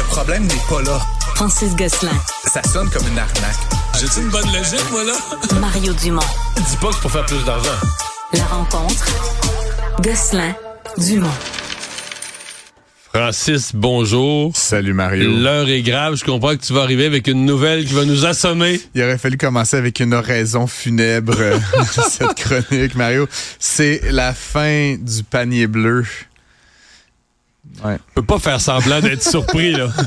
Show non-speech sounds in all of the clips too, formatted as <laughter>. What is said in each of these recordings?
Le problème n'est pas là. Francis Gosselin. Ça sonne comme une arnaque. J'ai-tu une bonne logique, moi, là? Mario Dumont. Dis pas que c'est pour faire plus d'argent. La rencontre. Gosselin. Dumont. Francis, bonjour. Salut Mario. L'heure est grave. Je comprends que tu vas arriver avec une nouvelle qui va nous assommer. Il aurait fallu commencer avec une oraison funèbre, euh, <laughs> cette chronique, Mario. C'est la fin du panier bleu. Ouais. peut pas faire semblant d'être surpris, là. <laughs>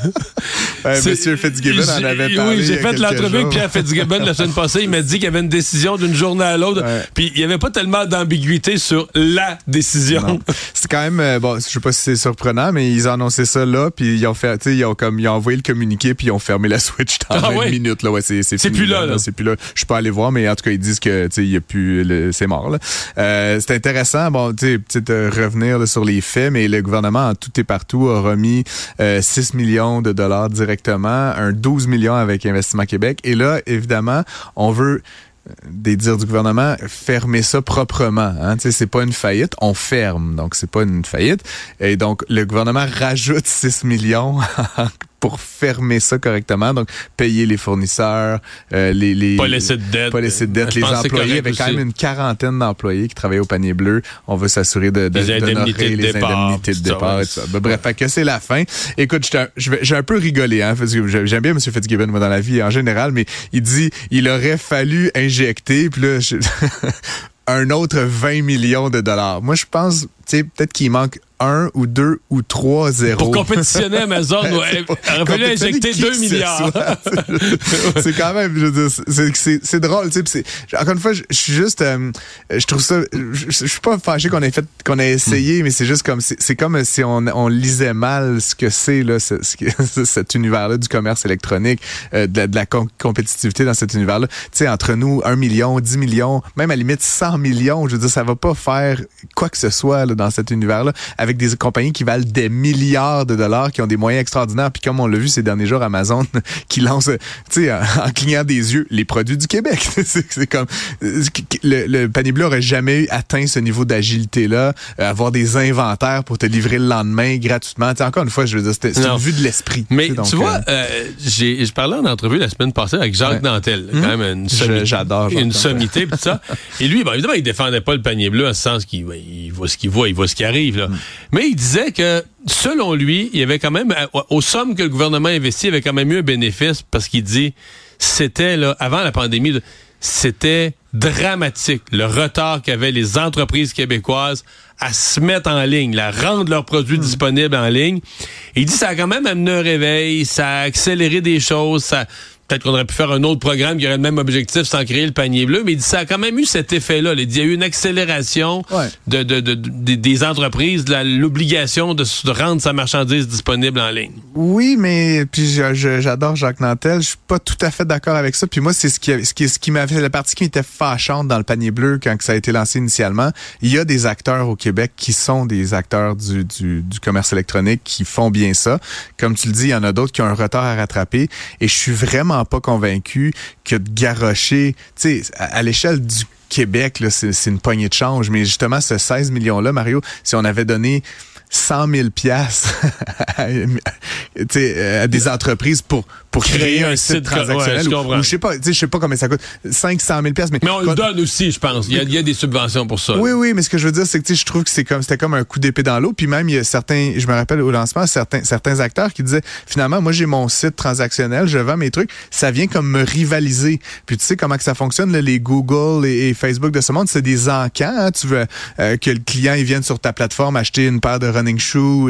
Ouais, Monsieur Fitzgibbon en avait parlé. Oui, j'ai fait l'entrevue avec Pierre Fitzgibbon la semaine passée. Il m'a dit qu'il y avait une décision d'une journée à l'autre. Ouais. Puis il n'y avait pas tellement d'ambiguïté sur la décision. C'est quand même, euh, bon, je sais pas si c'est surprenant, mais ils ont annoncé ça là, puis ils ont fait, tu sais, ils ont comme, ils ont envoyé le communiqué, puis ils ont fermé la switch dans ah, 20 ouais? minutes, là. Ouais, c'est, c'est, plus là, là. C'est plus là. Je suis pas allé voir, mais en tout cas, ils disent que, tu sais, il y a plus, le, c'est mort, là. Euh, c'est intéressant, bon, tu sais, peut-être euh, revenir là, sur les faits, mais le gouvernement en tout et partout a remis euh, 6 millions de dollars directement, un 12 millions avec Investissement Québec. Et là, évidemment, on veut des dires du gouvernement, fermer ça proprement. Hein? C'est pas une faillite, on ferme. Donc, c'est pas une faillite. Et donc, le gouvernement rajoute 6 millions <laughs> pour fermer ça correctement. Donc, payer les fournisseurs, euh, les, les... Pas laisser de dette. Pas laisser de dette. Les employés, avec quand même une quarantaine d'employés qui travaillaient au panier bleu. On veut s'assurer de, de, les indemnités de, les départ, indemnités de départ et tout ça. Ben, bref, fait que c'est la fin. Écoute, j'ai un peu rigolé, hein, parce que j'aime bien M. Fitzgibbon, moi, dans la vie en général, mais il dit, il aurait fallu injecter, puis là, je... <laughs> un autre 20 millions de dollars. Moi, je pense, tu sais, peut-être qu'il manque un ou deux ou trois zéros. Pour compétitionner Amazon, <laughs> ouais, aurait fallu injecter 2 milliards. <laughs> c'est quand même, je veux dire, c'est drôle, tu sais. Encore une fois, je suis juste, euh, je trouve ça, je suis pas fâché qu'on ait fait, qu'on ait essayé, mm. mais c'est juste comme, c'est comme si on, on, lisait mal ce que c'est là, ce, ce, <laughs> cet univers-là du commerce électronique, euh, de, la, de, la, compétitivité dans cet univers-là. Tu sais, entre nous, un million, 10 millions, même à la limite 100 millions, je veux dire, ça va pas faire quoi que ce soit là, dans cet univers-là avec des compagnies qui valent des milliards de dollars, qui ont des moyens extraordinaires. Puis comme on l'a vu ces derniers jours, Amazon <laughs> qui lance, tu sais, en clignant des yeux, les produits du Québec. <laughs> c'est comme le, le, panier bleu aurait jamais atteint ce niveau d'agilité-là, euh, avoir des inventaires pour te livrer le lendemain gratuitement. T'sais, encore une fois, je veux dire, c'était une vue de l'esprit. Mais tu vois, euh, euh, j'ai, je parlais en entrevue la semaine passée avec Jacques ouais. Dantel, quand mmh. même une, sommité, j'adore une sommité, tout ça. <laughs> Et lui, bon, évidemment, il défendait pas le panier bleu en ce sens qu'il il voit ce qu'il voit, il voit ce qui arrive. Là. Mmh. Mais il disait que, selon lui, il y avait quand même, aux sommes que le gouvernement investit, il y avait quand même eu un bénéfice parce qu'il dit, c'était, là, avant la pandémie, c'était dramatique, le retard qu'avaient les entreprises québécoises à se mettre en ligne, à rendre leurs produits mmh. disponibles en ligne. Et il dit, ça a quand même amené un réveil, ça a accéléré des choses, ça, Peut-être qu'on aurait pu faire un autre programme qui aurait le même objectif sans créer le panier bleu, mais ça a quand même eu cet effet-là. Il y a eu une accélération ouais. de, de, de, de, des entreprises, l'obligation de, rendre sa marchandise disponible en ligne. Oui, mais puis j'adore Jacques Nantel. Je suis pas tout à fait d'accord avec ça. Puis moi, c'est ce qui, ce qui, ce qui m'a fait la partie qui était fâchante dans le panier bleu quand ça a été lancé initialement. Il y a des acteurs au Québec qui sont des acteurs du, du, du commerce électronique qui font bien ça. Comme tu le dis, il y en a d'autres qui ont un retard à rattraper. Et je suis vraiment pas convaincu que de garrocher, tu sais, à, à l'échelle du Québec, c'est une poignée de change. Mais justement, ce 16 millions-là, Mario, si on avait donné 100 000 piastres <laughs> à, à des entreprises pour pour créer, créer un, site, site transactionnel ouais, ou, ou, je sais pas, je sais pas combien ça coûte, 500 000 piastres. Mais, mais on le donne aussi, je pense. Il y, a, il y, a, des subventions pour ça. Oui, oui, mais ce que je veux dire, c'est que je trouve que c'est comme c'était comme un coup d'épée dans l'eau. Puis même il y a certains, je me rappelle au lancement, certains certains acteurs qui disaient finalement, moi j'ai mon site transactionnel, je vends mes trucs, ça vient comme me rivaliser. Puis tu sais comment que ça fonctionne, là, les Google et, et, Facebook de ce monde, c'est des encans. Hein, tu veux euh, que le client il vienne sur ta plateforme acheter une paire de running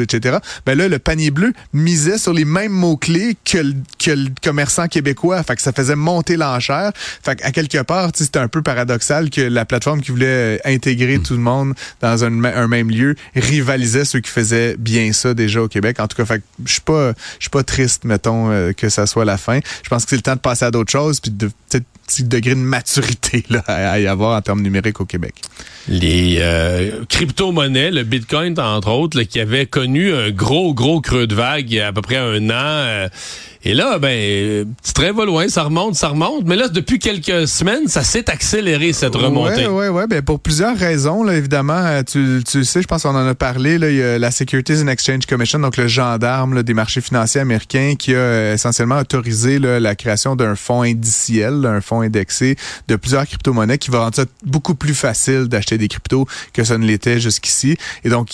etc. Ben là, le panier bleu misait sur les mêmes mots clés que le, que le commerçant québécois. Fait que ça faisait monter l'enchère. Fait à quelque part, c'était un peu paradoxal que la plateforme qui voulait intégrer tout le monde dans un, un, même lieu rivalisait ceux qui faisaient bien ça déjà au Québec. En tout cas, fait je suis pas, je suis pas triste, mettons, euh, que ça soit la fin. Je pense que c'est le temps de passer à d'autres choses puis de peut-être petit degré de maturité à y avoir en termes numériques au Québec. Les euh, crypto-monnaies, le Bitcoin entre autres, qui avait connu un gros, gros creux de vague il y a à peu près un an. Euh, Et là, ben, petit train va loin, ça remonte, ça remonte. Mais là, depuis quelques semaines, ça s'est accéléré, cette remontée. Oui, oui, oui. Ben, pour plusieurs raisons, là, évidemment. euh, Tu, tu le sais, je pense qu'on en a parlé. Là, il y a la Securities and Exchange Commission, donc le gendarme là, des marchés financiers américains, qui a euh, essentiellement autorisé là, la création d'un fonds indiciel, là, un fonds indexé de plusieurs crypto-monnaies qui va rendre ça beaucoup plus facile d'acheter des cryptos que ça ne l'était jusqu'ici. Et donc,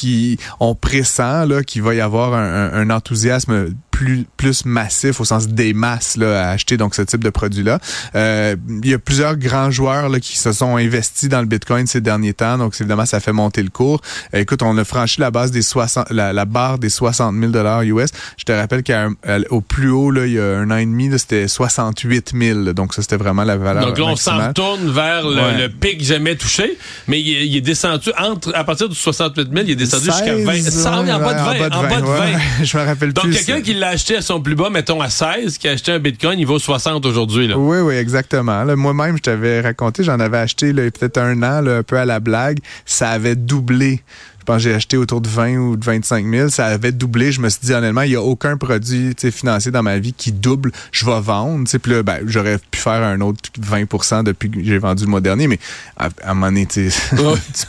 on pressent là, qu'il va y avoir un, un- un enthousiasme plus, plus massif au sens des masses là, à acheter donc ce type de produit-là. Euh, il y a plusieurs grands joueurs là, qui se sont investis dans le Bitcoin ces derniers temps, donc évidemment ça fait monter le cours. Euh, écoute, on a franchi la base des 60, la, la barre des 60 000 dollars US. Je te rappelle qu'au plus haut là, il y a un an et demi, c'était 68 000. Donc ça c'était vraiment la valeur Donc là, on s'en retourne vers le, Ouais. le pic jamais touché, mais il est, il est descendu entre à partir du 68 000, il est descendu jusqu'à 20. 16, Ça, en bas de 20. ouais, En bas de 20. ouais. <laughs> Je me rappelle Donc, plus. quelqu'un qui l'a acheté à son plus bas, mettons à 16, qui a acheté un Bitcoin, il vaut 60 aujourd'hui. Oui, oui, exactement. Moi-même, je t'avais raconté, j'en avais acheté peut-être un an, un peu à la blague. Ça avait doublé. Je pense que j'ai acheté autour de 20 ou de 25 000. Ça avait doublé. Je me suis dit, honnêtement, il n'y a aucun produit financier dans ma vie qui double. Je vais vendre. Puis là, ben, j'aurais pu faire un autre 20% depuis que j'ai vendu le mois dernier, mais à, à un moment donné, <laughs> tu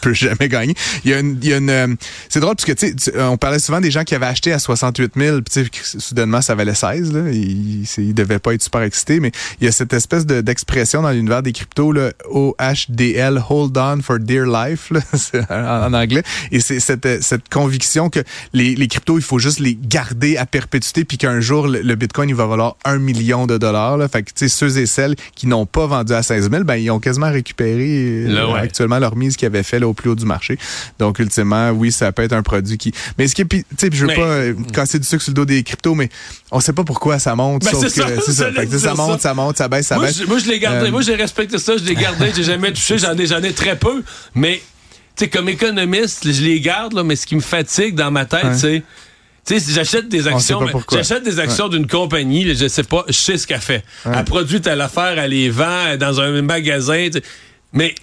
peux jamais gagner. Il y a une... il y a une, euh, c'est drôle parce que tu on parlait souvent des gens qui avaient acheté à 68 000, puis soudainement, ça valait 16. Là. Ils, devaient pas être super excités, mais il y a cette espèce de- d'expression dans l'univers des cryptos, là, OHDL, Hold On for Dear Life, là, <laughs> c'est en, en anglais. Et c'est cette, cette conviction que les, les cryptos, il faut juste les garder à perpétuité, puis qu'un jour, le, le Bitcoin, il va valoir un million de dollars. Là. Fait que, tu sais, ceux et celles qui n'ont pas vendu à 16 000, ben, ils ont quasiment récupéré euh, Là, ouais. actuellement leur mise qu'ils avaient fait là, au plus haut du marché. Donc, ultimement, oui, ça peut être un produit qui... Mais ce qui est... Tu sais, je veux Mais- pas euh, casser du sucre sur le dos des cryptos, mais on sait pas pourquoi ça monte. Ben, sauf ça, que ça. Fait que, monte, ça. ça monte, ça baisse, ça Moi, baisse. je, moi, je l'ai gardé. Euh, Moi, j'ai respecté ça. Je l'ai gardé. J'ai jamais touché. J'en ai, j'en ai très peu. Mais, tu sais, comme économiste, je les garde, là, mais ce qui me fatigue dans ma tête, Ouais. c'est. Tu sais, si j'achète des On actions, j'achète des actions d'une compagnie, là, je sais pas, je sais ce qu'elle fait. Ouais. Elle produit telle affaire, elle les vend dans un magasin, tu sais. mais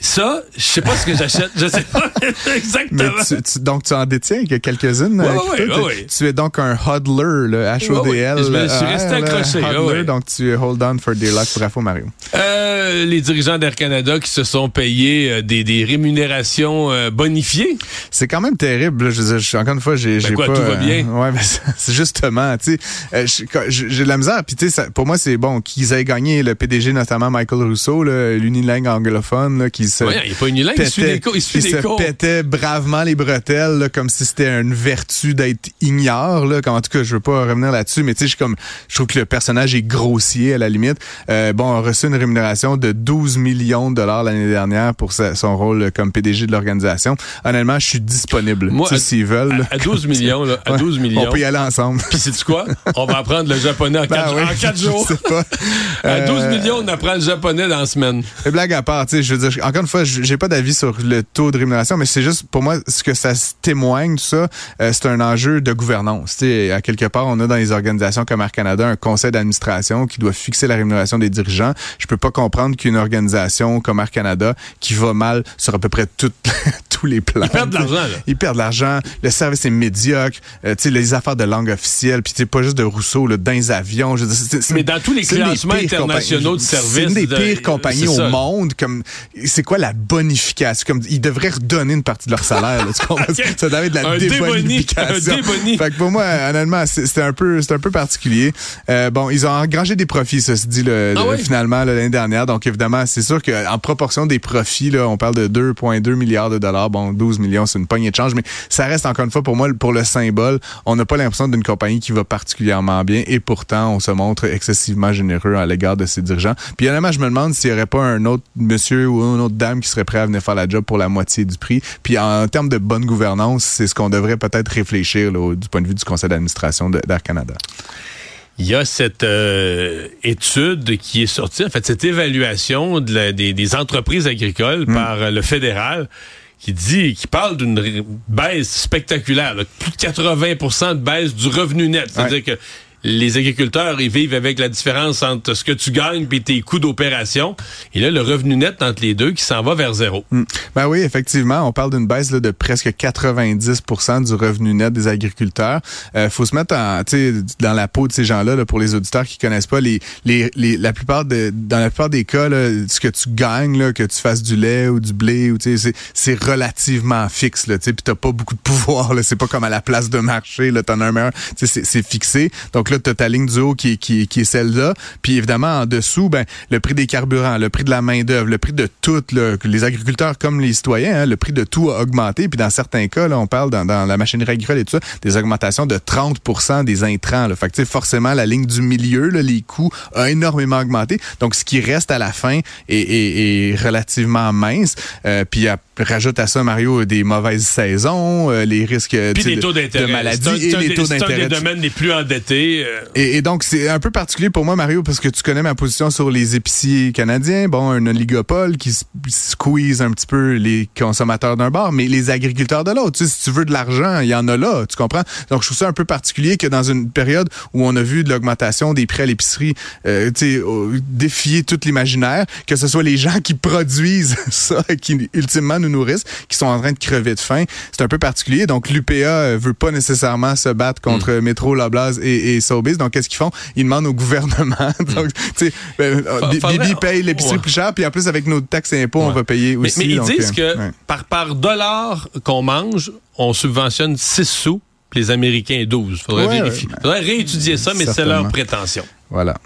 ça, je sais pas ce que j'achète, je sais pas <laughs> Mais exactement. tu, tu- donc, tu en détiens que quelques-unes. Euh, ouais, cryptos. ouais, Tu- es donc un hodler, le H-O-D-L. Je suis euh, resté là, accroché, hodler, donc tu hold on for dear life. Bravo, Mario. Euh, les dirigeants d'Air Canada qui se sont payés euh, des, des rémunérations euh, bonifiées. C'est quand même terrible. Je je- encore une fois, j'ai Ben pas. tout va bien? <laughs> ouais, ben, c'est- justement, tu sais, euh, j'ai de la misère. Puis tu sais, pour moi, c'est bon qu'ils aient gagné le PDG notamment Michael Rousseau, l'unilingue anglophone, qui se Ouais, il pas unilingue, il suit pétait- des cours. Il suit qui des se cours. pétait bravement les bretelles, là, comme si c'était une vertu d'être ignare. Là, comme, en tout cas, je veux pas revenir là-dessus, mais tu sais, je suis comme, je trouve que le personnage est grossier à la limite. Euh, bon, a reçu une rémunération de 12 millions de dollars l'année dernière pour sa- son rôle comme PDG de l'organisation. Honnêtement, je suis disponible. Moi, à- s'ils veulent. là. À, à 12 millions, là, à Ouais, 12 millions. On peut y aller ensemble. Puis sais-tu quoi? On va apprendre le japonais en 4 Ben oui, <laughs> je jours. sais pas. À 12 Euh, millions, on apprend le japonais dans la semaine. Blague à part, tu sais, je veux dire, encore une fois, j'ai pas d'avis sur le taux de rémunération, mais c'est juste, pour moi, ce que ça témoigne, tout ça, euh, c'est un enjeu de gouvernance. À quelque part, on a dans les organisations comme Air Canada un conseil d'administration qui doit fixer la rémunération des dirigeants. Je peux pas comprendre qu'une organisation comme Air Canada, qui va mal sur à peu près toutes- <laughs> tous les plans. Ils perdent de l'argent, là. Ils perdent de l'argent. Le service est médiocre. Euh, tu sais, les affaires de langue officielle, puis sais, pas juste de Rousseau, là, dans les avions. Je veux dire, c'est- c'est- Mais dans tous les c'est classements internationaux de services C'est une des de- pires compagnies c'est au monde. Comme, c'est quoi la bonification? Comme, ils devraient redonner une partie de leur salaire. là, tu comprends? <laughs> Ça doit être de la Un déboni, débonification. un déboni. Fait que pour moi, honnêtement, c'était un peu, c'est un peu particulier. Euh, bon, ils ont engrangé des profits, ça se dit le, Ah le- oui? finalement l'année dernière. Donc évidemment, c'est sûr qu'en proportion des profits, là, on parle de 2,2 milliards de dollars. Bon, 12 millions, c'est une poignée de change, mais ça reste encore une fois pour moi pour le symbole. On n'a pas l'impression d'une compagnie qui va particulièrement bien et pourtant on se montre excessivement généreux à l'égard de ses dirigeants. Puis honnêtement, je me demande s'il n'y aurait pas un autre monsieur ou une autre dame qui serait prêt à venir faire la job pour la moitié du prix. Puis en termes de bonne gouvernance, c'est ce qu'on devrait peut-être réfléchir là, du point de vue du conseil d'administration d'Air Canada. Il y a cette euh, étude qui est sortie, en fait, cette évaluation de la- des, des entreprises agricoles Hmm. par euh, le fédéral qui dit, qui parle d'une baisse spectaculaire, là, plus de 80 de baisse du revenu net. C'est-à-dire que les agriculteurs, ils vivent avec la différence entre ce que tu gagnes et tes coûts d'opération. Et là, le revenu net entre les deux qui s'en va vers zéro. Mm. Ben oui, effectivement, on parle d'une baisse là, de presque 90% du revenu net des agriculteurs. Euh, faut se mettre en, dans la peau de ces gens-là là, pour les auditeurs qui connaissent pas les, les, les la plupart de dans la plupart des cas là, ce que tu gagnes là, que tu fasses du lait ou du blé ou c'est relativement fixe sais, t'as pas beaucoup de pouvoir c'est pas comme à la place de marché t'en as un meilleur, c'est fixé. Donc là, t'as ta ligne du haut qui, qui, qui est celle-là, puis évidemment en dessous, ben le prix des carburants, le prix de la main d'œuvre, le prix de tout, là, les agriculteurs comme les citoyens, hein, le prix de tout a augmenté, puis dans certains cas là, on parle dans, dans la machinerie agricole et tout ça, des augmentations de 30% des intrants. Là. Fait que, forcément, la ligne du milieu, là, les coûts ont énormément augmenté. Donc, ce qui reste à la fin est, relativement mince. Euh, puis, rajoute à ça, Mario, des mauvaises saisons, euh, les risques de, maladie et les taux d'intérêt. C'est un des domaines les plus endettés. Euh. Et, donc, c'est un peu particulier pour moi, Mario, parce que tu connais ma position sur les épiciers canadiens. Bon, un oligopole qui squeeze un petit peu les consommateurs d'un bar, mais les agriculteurs de l'autre. Tu sais, si tu veux de l'argent, il y en a là, tu comprends? Donc, je trouve ça un peu particulier que dans une période où on a vu de l'augmentation des prix à l'épicerie euh, défier tout l'imaginaire, que ce soit les gens qui produisent <laughs> ça, qui ultimement nous nourrissent, qui sont en train de crever de faim. C'est un peu particulier. Donc, l'UPA veut pas nécessairement se battre contre mm. Métro, Loblaws et, et Donc, qu'est-ce qu'ils font? Ils demandent au gouvernement. <laughs> Donc, tu sais, ben, euh, Bibi paye l'épicerie plus cher, puis en plus, avec nos taxes et impôts, on va payer aussi. Mais, ils disent que par, par dollar qu'on mange, on subventionne 6 sous les Américains 12. Faudrait vérifier. Faudrait réétudier ça, mais c'est leur prétention. Voilà.